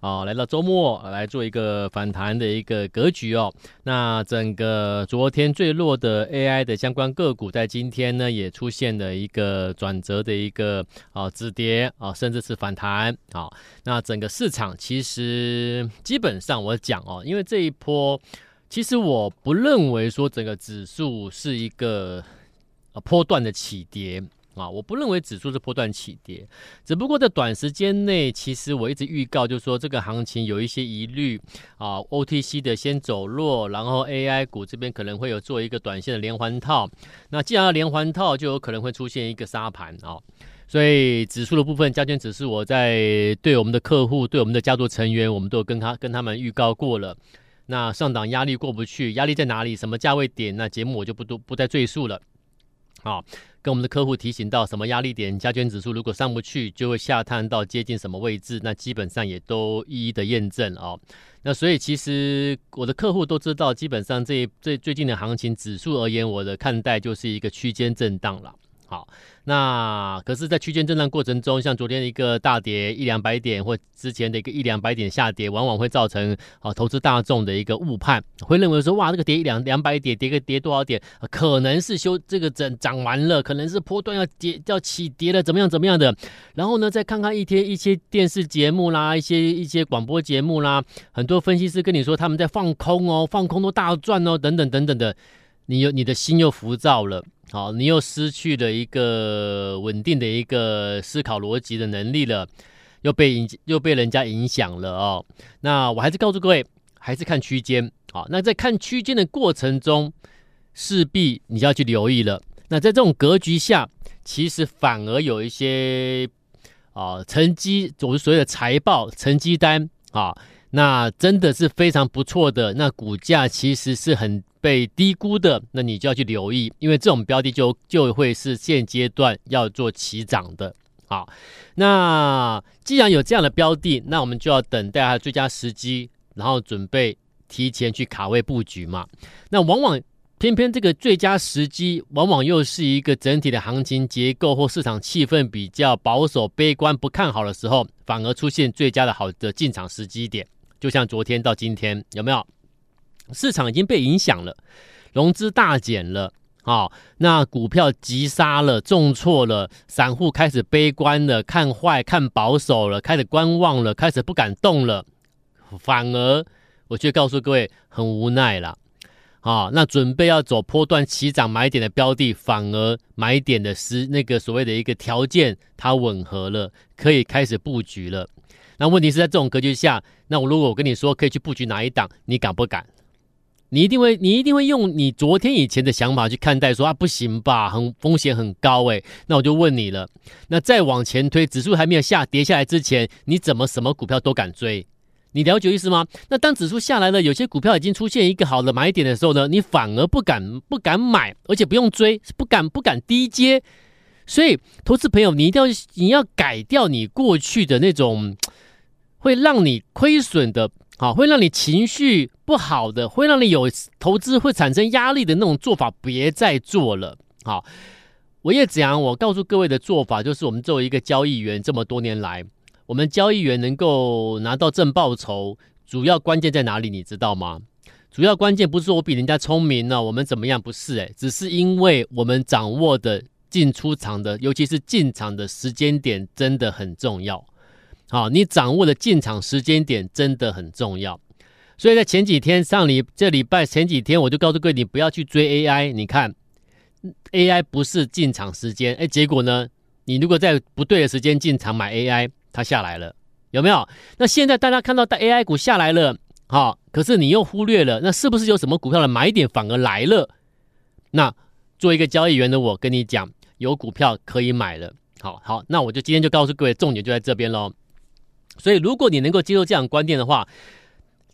啊、来到周末来做一个反弹的一个格局哦。那整个昨天最弱的 AI 的相关个股，在今天呢也出现了一个转折的一个啊止跌啊，甚至是反弹啊、那整个市场其实基本上我讲哦，因为这一波其实我不认为说整个指数是一个啊波段的起跌。啊，我不认为指数是波段起跌，只不过在短时间内，其实我一直预告，就是说这个行情有一些疑虑啊，OTC 的先走弱，然后 AI 股这边可能会有做一个短线的连环套。那既然要连环套，就有可能会出现一个杀盘啊。所以指数的部分，加权指数，我在对我们的客户、对我们的家族成员，我们都有跟他跟他们预告过了。那上档压力过不去，压力在哪里？什么价位点？那节目我就不多不再赘述了。好。跟我们的客户提醒到什么压力点，加权指数如果上不去，就会下探到接近什么位置，那基本上也都一一的验证哦。那所以其实我的客户都知道，基本上这这最近的行情指数而言，我的看待就是一个区间震荡了。好，那可是，在区间震荡过程中，像昨天的一个大跌一两百点，或之前的一个一两百点下跌，往往会造成啊投资大众的一个误判，会认为说哇，这个跌一两两百点，跌个跌多少点，可能是修这个整涨完了，可能是波段要跌要起跌了，怎么样怎么样的。然后呢，再看看一天一些电视节目啦，一些一些广播节目啦，很多分析师跟你说他们在放空哦，放空都大赚哦，等等等等的，你有你的心又浮躁了。好，你又失去了一个稳定的一个思考逻辑的能力了，又被影又被人家影响了哦。那我还是告诉各位，还是看区间。好，那在看区间的过程中，势必你就要去留意了。那在这种格局下，其实反而有一些啊成绩，我们所谓的财报成绩单啊，那真的是非常不错的。那股价其实是很。被低估的，那你就要去留意，因为这种标的就就会是现阶段要做起涨的。好，那既然有这样的标的，那我们就要等待它最佳时机，然后准备提前去卡位布局嘛。那往往偏偏这个最佳时机，往往又是一个整体的行情结构或市场气氛比较保守、悲观、不看好的时候，反而出现最佳的好的进场时机点。就像昨天到今天，有没有？市场已经被影响了，融资大减了，啊、哦，那股票急杀了，重挫了，散户开始悲观了，看坏，看保守了，开始观望了，开始不敢动了，反而我却告诉各位，很无奈了，啊、哦，那准备要走波段起涨买点的标的，反而买点的时那个所谓的一个条件，它吻合了，可以开始布局了。那问题是在这种格局下，那我如果我跟你说可以去布局哪一档，你敢不敢？你一定会，你一定会用你昨天以前的想法去看待说，啊不行吧，很风险很高诶。那我就问你了，那再往前推，指数还没有下跌下来之前，你怎么什么股票都敢追？你了解意思吗？那当指数下来了，有些股票已经出现一个好的买点的时候呢，你反而不敢不敢买，而且不用追，不敢不敢低接。所以，投资朋友，你一定要你要改掉你过去的那种会让你亏损的。好，会让你情绪不好的，会让你有投资会产生压力的那种做法，别再做了。好，我也讲，我告诉各位的做法，就是我们作为一个交易员，这么多年来，我们交易员能够拿到正报酬，主要关键在哪里？你知道吗？主要关键不是我比人家聪明呢，我们怎么样？不是，诶，只是因为我们掌握的进出场的，尤其是进场的时间点，真的很重要。好，你掌握的进场时间点真的很重要，所以在前几天上礼这礼拜前几天，我就告诉各位，你不要去追 AI。你看，AI 不是进场时间，哎，结果呢，你如果在不对的时间进场买 AI，它下来了，有没有？那现在大家看到的 AI 股下来了，好，可是你又忽略了，那是不是有什么股票的买点反而来了？那做一个交易员的我跟你讲，有股票可以买了。好好，那我就今天就告诉各位，重点就在这边喽。所以，如果你能够接受这样观念的话，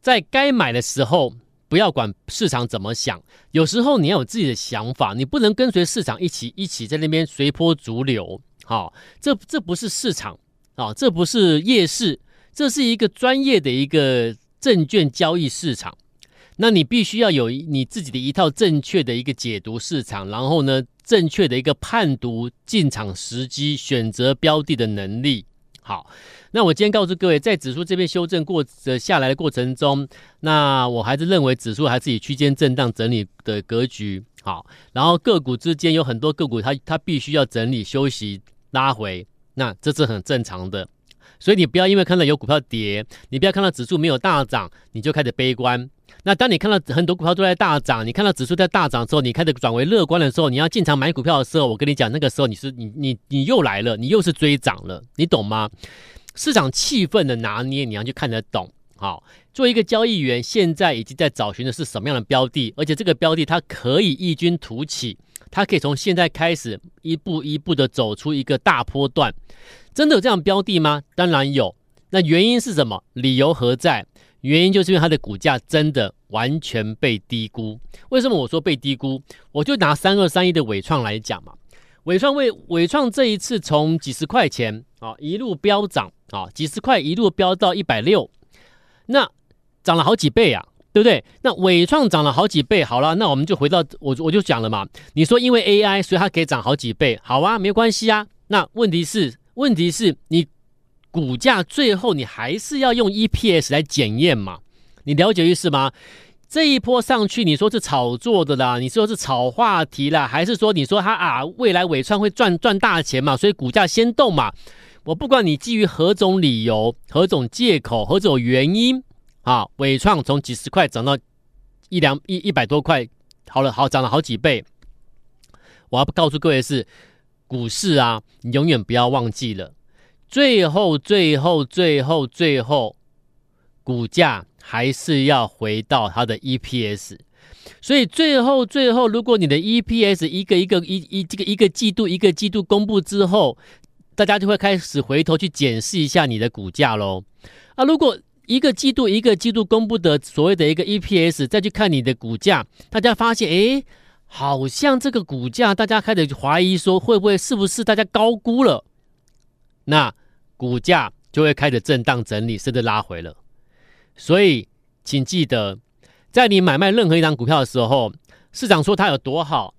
在该买的时候不要管市场怎么想，有时候你要有自己的想法，你不能跟随市场一起一起在那边随波逐流。好、哦，这这不是市场啊、哦，这不是夜市，这是一个专业的一个证券交易市场。那你必须要有你自己的一套正确的一个解读市场，然后呢，正确的一个判读进场时机、选择标的的能力。好，那我今天告诉各位，在指数这边修正过的下来的过程中，那我还是认为指数还是以区间震荡整理的格局。好，然后个股之间有很多个股，它它必须要整理休息拉回，那这是很正常的。所以你不要因为看到有股票跌，你不要看到指数没有大涨，你就开始悲观。那当你看到很多股票都在大涨，你看到指数在大涨之后，你开始转为乐观的时候，你要进场买股票的时候，我跟你讲，那个时候你是你你你又来了，你又是追涨了，你懂吗？市场气氛的拿捏，你要去看得懂。好，作为一个交易员，现在已经在找寻的是什么样的标的，而且这个标的它可以异军突起，它可以从现在开始一步一步的走出一个大波段。真的有这样标的吗？当然有。那原因是什么？理由何在？原因就是因为它的股价真的完全被低估。为什么我说被低估？我就拿三二三一的伟创来讲嘛。伟创为伟创这一次从几十块钱啊一路飙涨啊，几十块一路飙到一百六，那涨了好几倍啊，对不对？那伟创涨了好几倍，好了，那我们就回到我我就讲了嘛。你说因为 AI 所以它可以涨好几倍，好啊，没关系啊。那问题是问题是你。股价最后你还是要用 EPS 来检验嘛？你了解意思吗？这一波上去，你说是炒作的啦，你说是炒话题啦，还是说你说它啊未来纬创会赚赚大钱嘛？所以股价先动嘛？我不管你基于何种理由、何种借口、何种原因啊，纬创从几十块涨到一两一一百多块，好了好涨了好几倍。我要告诉各位是，股市啊，你永远不要忘记了。最后，最后，最后，最后，股价还是要回到它的 EPS。所以，最后，最后，如果你的 EPS 一个一个一一这个一个季度一个季度公布之后，大家就会开始回头去检视一下你的股价喽。啊，如果一个季度一个季度公布的所谓的一个 EPS，再去看你的股价，大家发现，诶，好像这个股价，大家开始怀疑说，会不会是不是大家高估了？那股价就会开始震荡整理，甚至拉回了。所以，请记得，在你买卖任何一张股票的时候，市场说它有多好，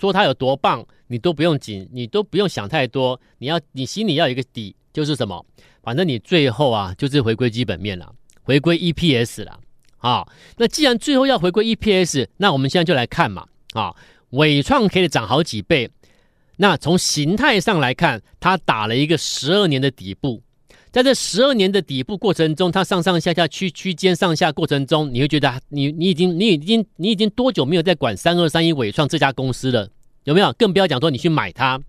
说它有多棒，你都不用紧，你都不用想太多。你要，你心里要有一个底，就是什么？反正你最后啊，就是回归基本面了，回归 EPS 了。啊，那既然最后要回归 EPS，那我们现在就来看嘛。啊，纬创可以涨好几倍。那从形态上来看，它打了一个十二年的底部，在这十二年的底部过程中，它上上下下区区间上下过程中，你会觉得你你已经你已经你已经多久没有在管三二三一纬创这家公司了？有没有？更不要讲说你去买它，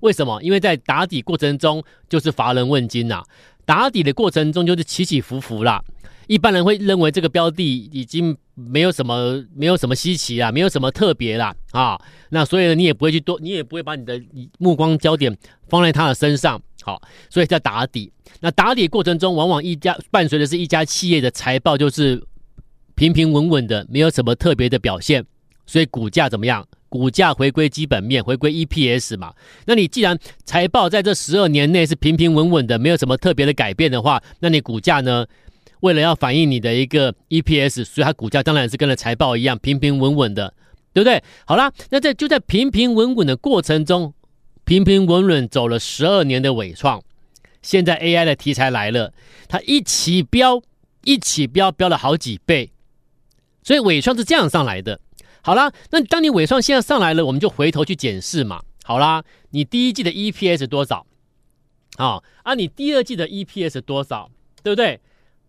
为什么？因为在打底过程中就是乏人问津呐、打底的过程中就是起起伏伏啦。一般人会认为这个标的已经没有什么没有什么稀奇啊，没有什么特别啦啊，那所以呢，你也不会去多，你也不会把你的目光焦点放在它的身上，好，所以在打底。那打底过程中，往往一家伴随的是一家企业的财报就是平平稳稳的，没有什么特别的表现，所以股价怎么样？股价回归基本面，回归 EPS 嘛。那你既然财报在这十二年内是平平稳稳的，没有什么特别的改变的话，那你股价呢？为了要反映你的一个 EPS，所以它股价当然是跟了财报一样平平稳稳的，对不对？好啦，那在就在平平稳稳的过程中，平平稳稳走了十二年的伟创，现在 AI 的题材来了，它一起飙，一起飙，飙了好几倍，所以伟创是这样上来的。好啦，那当你伟创现在上来了，我们就回头去检视嘛。好啦，你第一季的 EPS 多少？啊啊，你第二季的 EPS 多少？对不对？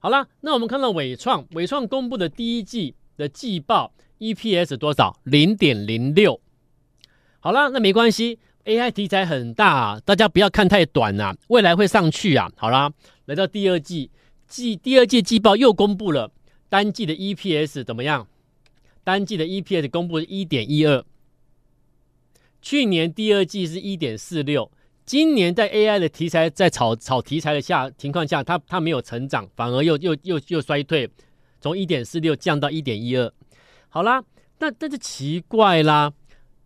好了，那我们看到纬创，纬创公布的第一季的季报 EPS 多少？零点零六。好了，那没关系，AI 题材很大啊，大家不要看太短啊，未来会上去啊。好了，来到第二季季第二季季报又公布了单季的 EPS 怎么样？单季的 EPS 公布是一点一二，去年第二季是一点四六。今年在 AI 的题材在炒炒题材的下情况下，它它没有成长，反而又又又又衰退，从一点四六降到一点一二。好啦，那那就奇怪啦。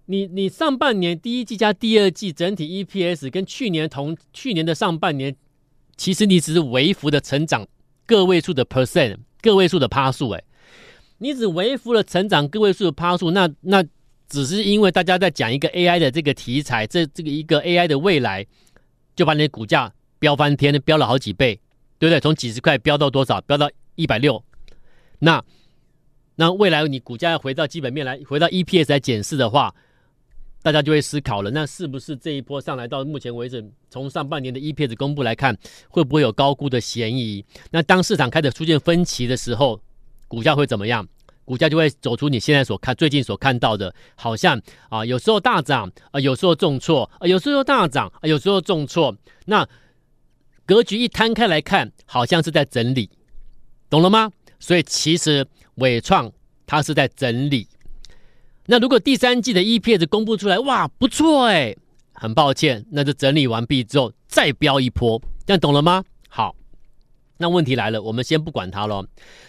你你上半年第一季加第二季整体 EPS 跟去年同去年的上半年，其实你只是微幅的成长个位数的 percent，个位数的趴数，哎，你只微幅的成长个位数的趴数，那那只是因为大家在讲一个 AI 的这个题材，这这个一个 AI 的未来，就把你的股价飙翻天，飙了好几倍，对不对？从几十块飙到多少？飙到一百六，那那未来你股价要回到基本面来，回到 EPS 来检视的话。大家就会思考了，那是不是这一波上来到目前为止，从上半年的 EPS 公布来看，会不会有高估的嫌疑？那当市场开始出现分歧的时候，股价会怎么样？股价就会走出你现在所看最近所看到的，好像啊，有时候大涨啊，有时候重挫啊，有时候大涨啊，有时候重挫。那格局一摊开来看，好像是在整理，懂了吗？所以其实伟创它是在整理。那如果第三季的 EPS 公布出来，哇，不错哎，很抱歉，那就整理完毕之后再飙一波，这样懂了吗？好，那问题来了，我们先不管它喽。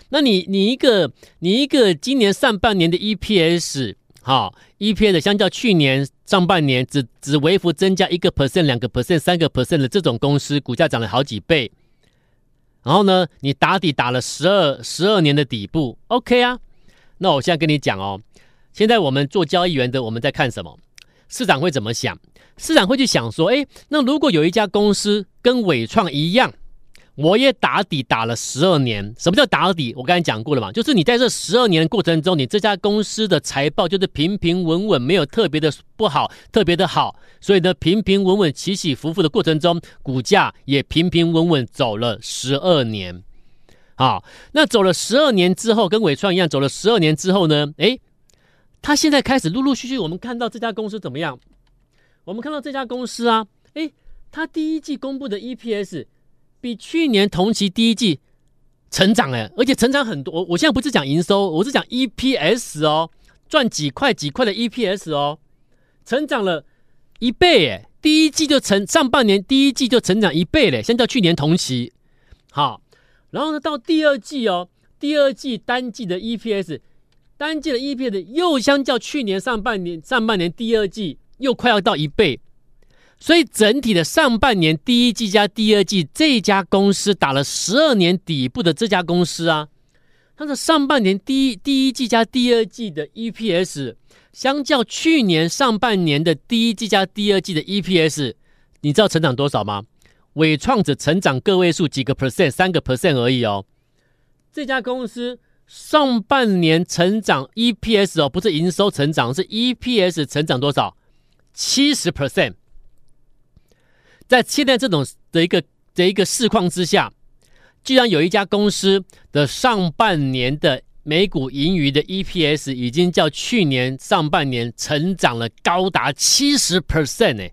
那你你一个你一个今年上半年的 EPS，哈，EPS 相较去年上半年只只微幅增加一个 percent、两个 percent、三个 percent 的这种公司，股价涨了好几倍，然后呢，你打底打了十二十二年的底部，OK 啊？那我现在跟你讲哦。现在我们做交易员的，我们在看什么？市场会怎么想？市场会去想说：诶，那如果有一家公司跟伟创一样，我也打底打了十二年。什么叫打底？我刚才讲过了嘛，就是你在这十二年的过程中，你这家公司的财报就是平平稳稳，没有特别的不好，特别的好。所以呢，平平稳稳、起起伏伏的过程中，股价也平平稳稳走了十二年。好，那走了十二年之后，跟伟创一样，走了十二年之后呢？诶。他现在开始陆陆续续，我们看到这家公司怎么样？我们看到这家公司啊，诶，他第一季公布的 EPS 比去年同期第一季成长诶，而且成长很多。我我现在不是讲营收，我是讲 EPS 哦，赚几块几块的 EPS 哦，成长了一倍诶，第一季就成，上半年第一季就成长一倍嘞，相较去年同期。好，然后呢，到第二季哦，第二季单季的 EPS。单季的 EPS 又相较去年上半年上半年第二季又快要到一倍，所以整体的上半年第一季加第二季这家公司打了十二年底部的这家公司啊，它的上半年第一第一季加第二季的 EPS 相较去年上半年的第一季加第二季的 EPS，你知道成长多少吗？纬创只成长个位数几个 percent，三个 percent 而已哦，这家公司。上半年成长 EPS 哦，不是营收成长，是 EPS 成长多少？七十 percent。在现在这种的一个的一个市况之下，居然有一家公司的上半年的每股盈余的 EPS 已经较去年上半年成长了高达七十 percent 哎。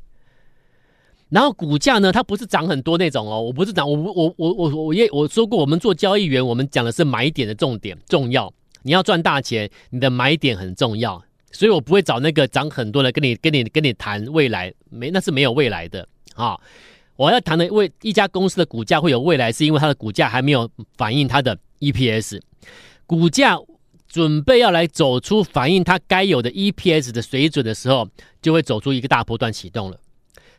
然后股价呢，它不是涨很多那种哦，我不是涨，我我我我我也我说过，我们做交易员，我们讲的是买点的重点重要。你要赚大钱，你的买点很重要，所以我不会找那个涨很多的跟你跟你跟你谈未来，没那是没有未来的啊。我要谈的为一家公司的股价会有未来，是因为它的股价还没有反映它的 EPS，股价准备要来走出反映它该有的 EPS 的水准的时候，就会走出一个大波段启动了。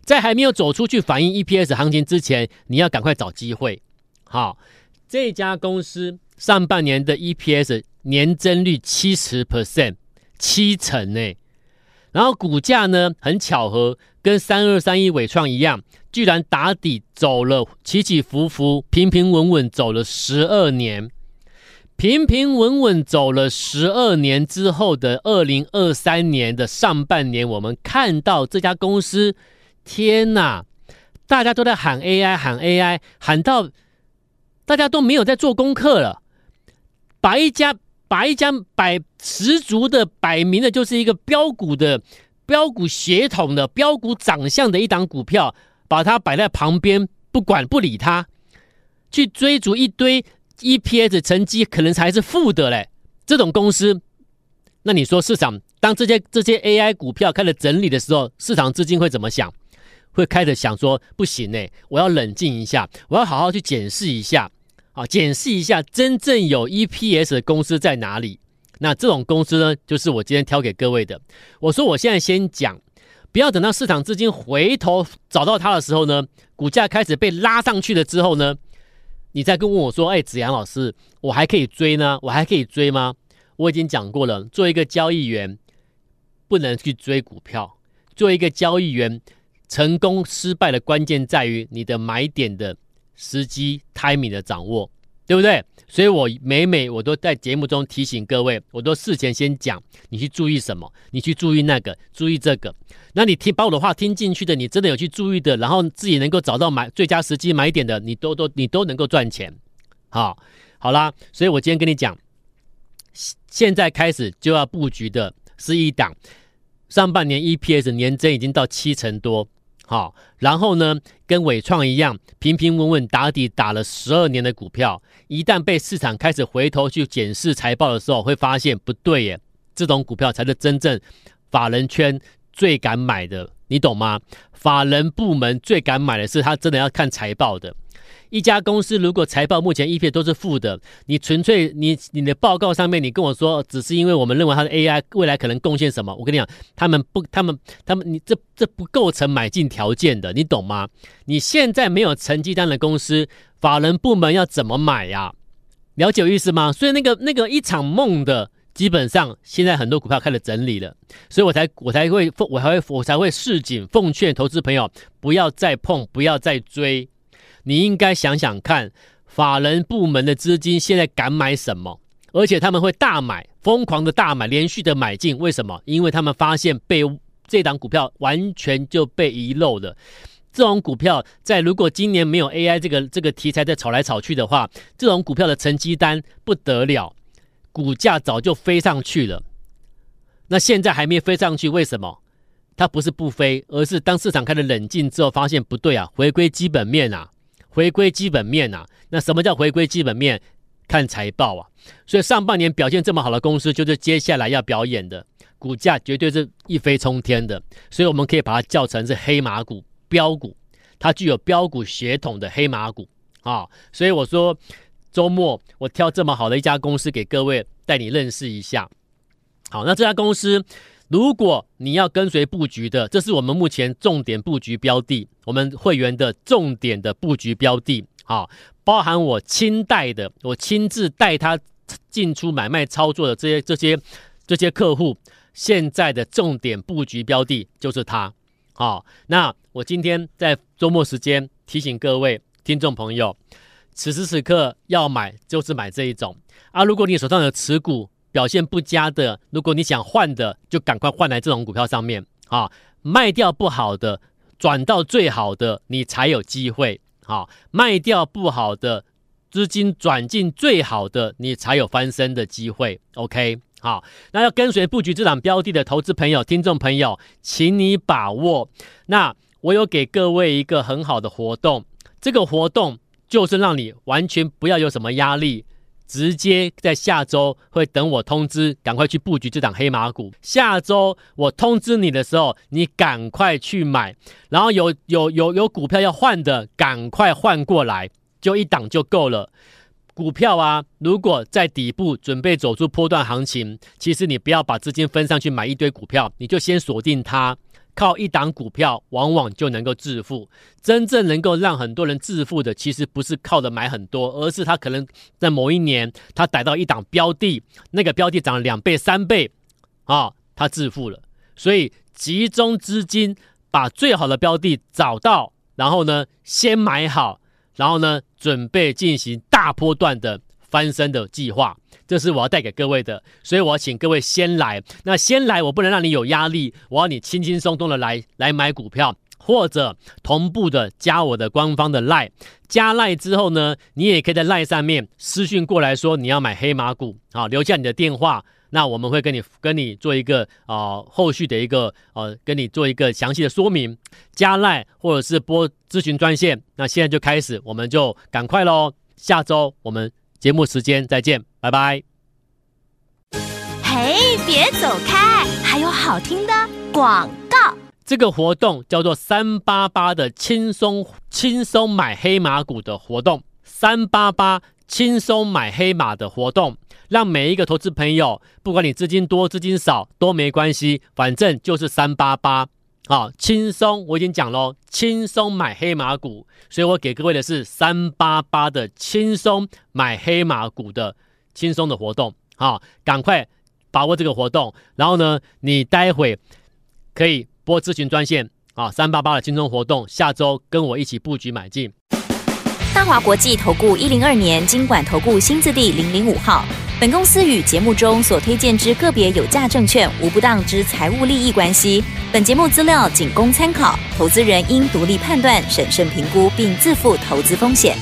在还没有走出去反映 EPS 行情之前，你要赶快找机会。好，这家公司上半年的 EPS 年增率七十 percent，七成呢。然后股价呢，很巧合，跟三二三一伟创一样，居然打底走了，起起伏伏，平平稳稳走了十二年。平平稳稳走了十二年之后的二零二三年的上半年，我们看到这家公司。天呐，大家都在喊 AI，喊 AI，喊到大家都没有在做功课了。把一家把一家百十足的摆明的就是一个标股的标股血统的标股长相的一档股票，把它摆在旁边，不管不理它，去追逐一堆 EPS 成绩可能才是负的嘞。这种公司，那你说市场当这些这些 AI 股票开始整理的时候，市场资金会怎么想？会开始想说不行呢，我要冷静一下，我要好好去检视一下啊，检视一下真正有 EPS 的公司在哪里。那这种公司呢，就是我今天挑给各位的。我说我现在先讲，不要等到市场资金回头找到它的时候呢，股价开始被拉上去了之后呢，你再跟问我说，哎，子阳老师，我还可以追呢？我还可以追吗？我已经讲过了，做一个交易员不能去追股票，做一个交易员成功失败的关键在于你的买点的时机 timing 的掌握。对不对？所以我每每我都在节目中提醒各位，我都事前先讲，你去注意什么？你去注意那个，注意这个。那你听把我的话听进去的，你真的有去注意的，然后自己能够找到买最佳时机买点的，你都都你都能够赚钱。好，好啦，所以我今天跟你讲，现在开始就要布局的是一档，上半年 EPS 年增已经到七成多。好，然后呢，跟伟创一样，平平稳稳打底打了十二年的股票，一旦被市场开始回头去检视财报的时候，会发现不对耶，这种股票才是真正法人圈最敢买的，你懂吗？法人部门最敢买的是他真的要看财报的。一家公司如果财报目前 E P 都是负的，你纯粹你你的报告上面你跟我说，只是因为我们认为它的 AI 未来可能贡献什么？我跟你讲，他们不，他们他们你这这不构成买进条件的，你懂吗？你现在没有成绩单的公司，法人部门要怎么买呀？了解我意思吗？所以那个那个一场梦的，基本上现在很多股票开始整理了，所以我才我才会奉我还会我才会示警奉劝投资朋友不要再碰，不要再追。你应该想想看，法人部门的资金现在敢买什么？而且他们会大买，疯狂的大买，连续的买进。为什么？因为他们发现被这档股票完全就被遗漏了。这种股票在如果今年没有 AI 这个这个题材在炒来炒去的话，这种股票的成绩单不得了，股价早就飞上去了。那现在还没飞上去，为什么？它不是不飞，而是当市场开始冷静之后，发现不对啊，回归基本面啊。回归基本面啊，那什么叫回归基本面？看财报啊。所以上半年表现这么好的公司，就是接下来要表演的，股价绝对是一飞冲天的。所以我们可以把它叫成是黑马股、标股，它具有标股血统的黑马股啊。所以我说，周末我挑这么好的一家公司给各位带你认识一下。好，那这家公司。如果你要跟随布局的，这是我们目前重点布局标的，我们会员的重点的布局标的，好，包含我亲带的，我亲自带他进出买卖操作的这些这些这些客户，现在的重点布局标的就是他，好，那我今天在周末时间提醒各位听众朋友，此时此刻要买就是买这一种啊，如果你手上有持股。表现不佳的，如果你想换的，就赶快换来这种股票上面啊！卖掉不好的，转到最好的，你才有机会啊！卖掉不好的，资金转进最好的，你才有翻身的机会。OK，好，那要跟随布局这档标的的投资朋友、听众朋友，请你把握。那我有给各位一个很好的活动，这个活动就是让你完全不要有什么压力。直接在下周会等我通知，赶快去布局这档黑马股。下周我通知你的时候，你赶快去买，然后有有有有股票要换的，赶快换过来，就一档就够了。股票啊，如果在底部准备走出波段行情，其实你不要把资金分上去买一堆股票，你就先锁定它。靠一档股票，往往就能够致富。真正能够让很多人致富的，其实不是靠着买很多，而是他可能在某一年，他逮到一档标的，那个标的涨了两倍、三倍，啊，他致富了。所以集中资金，把最好的标的找到，然后呢，先买好，然后呢，准备进行大波段的翻身的计划。这是我要带给各位的，所以我要请各位先来。那先来，我不能让你有压力，我要你轻轻松松的来来买股票，或者同步的加我的官方的 LINE。加 LINE 之后呢，你也可以在 LINE 上面私讯过来说你要买黑马股，好，留下你的电话，那我们会跟你跟你做一个啊、呃、后续的一个呃跟你做一个详细的说明。加赖或者是拨咨询专线，那现在就开始，我们就赶快喽。下周我们。节目时间再见，拜拜。嘿，别走开，还有好听的广告。这个活动叫做三八八的轻松轻松买黑马股的活动，三八八轻松买黑马的活动。让每一个投资朋友，不管你资金多资金少都没关系，反正就是三八八，好轻松。我已经讲了，轻松买黑马股，所以我给各位的是三八八的轻松买黑马股的轻松的活动，好，赶快把握这个活动。然后呢，你待会可以拨咨询专线啊，三八八的轻松活动，下周跟我一起布局买进。大华国际投顾一零二年金管投顾新字第零零五号。本公司与节目中所推荐之个别有价证券无不当之财务利益关系。本节目资料仅供参考，投资人应独立判断、审慎评估，并自负投资风险。